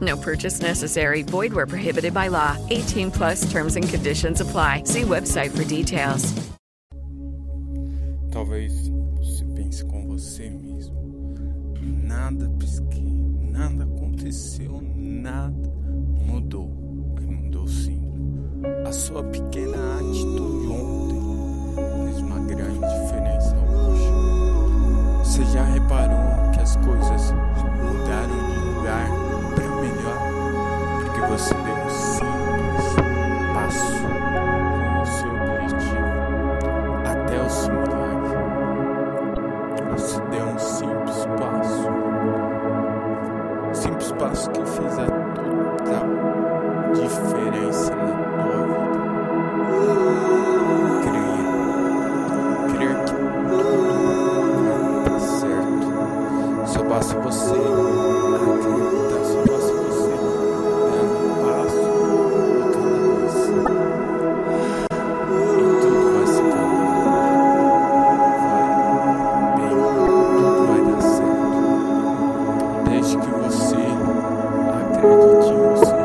No purchase necessary. Void where prohibited by law. 18 plus terms and conditions apply. See website for details. Talvez você pense com você mesmo. Nada pisquei, nada aconteceu, nada mudou. Mudou sim. A sua pequena atitude se deu um simples passo. Simples passo que fez a toda diferença na tua vida. Creia. Crer que tudo vai dar certo. Só basta você acreditar. 就算。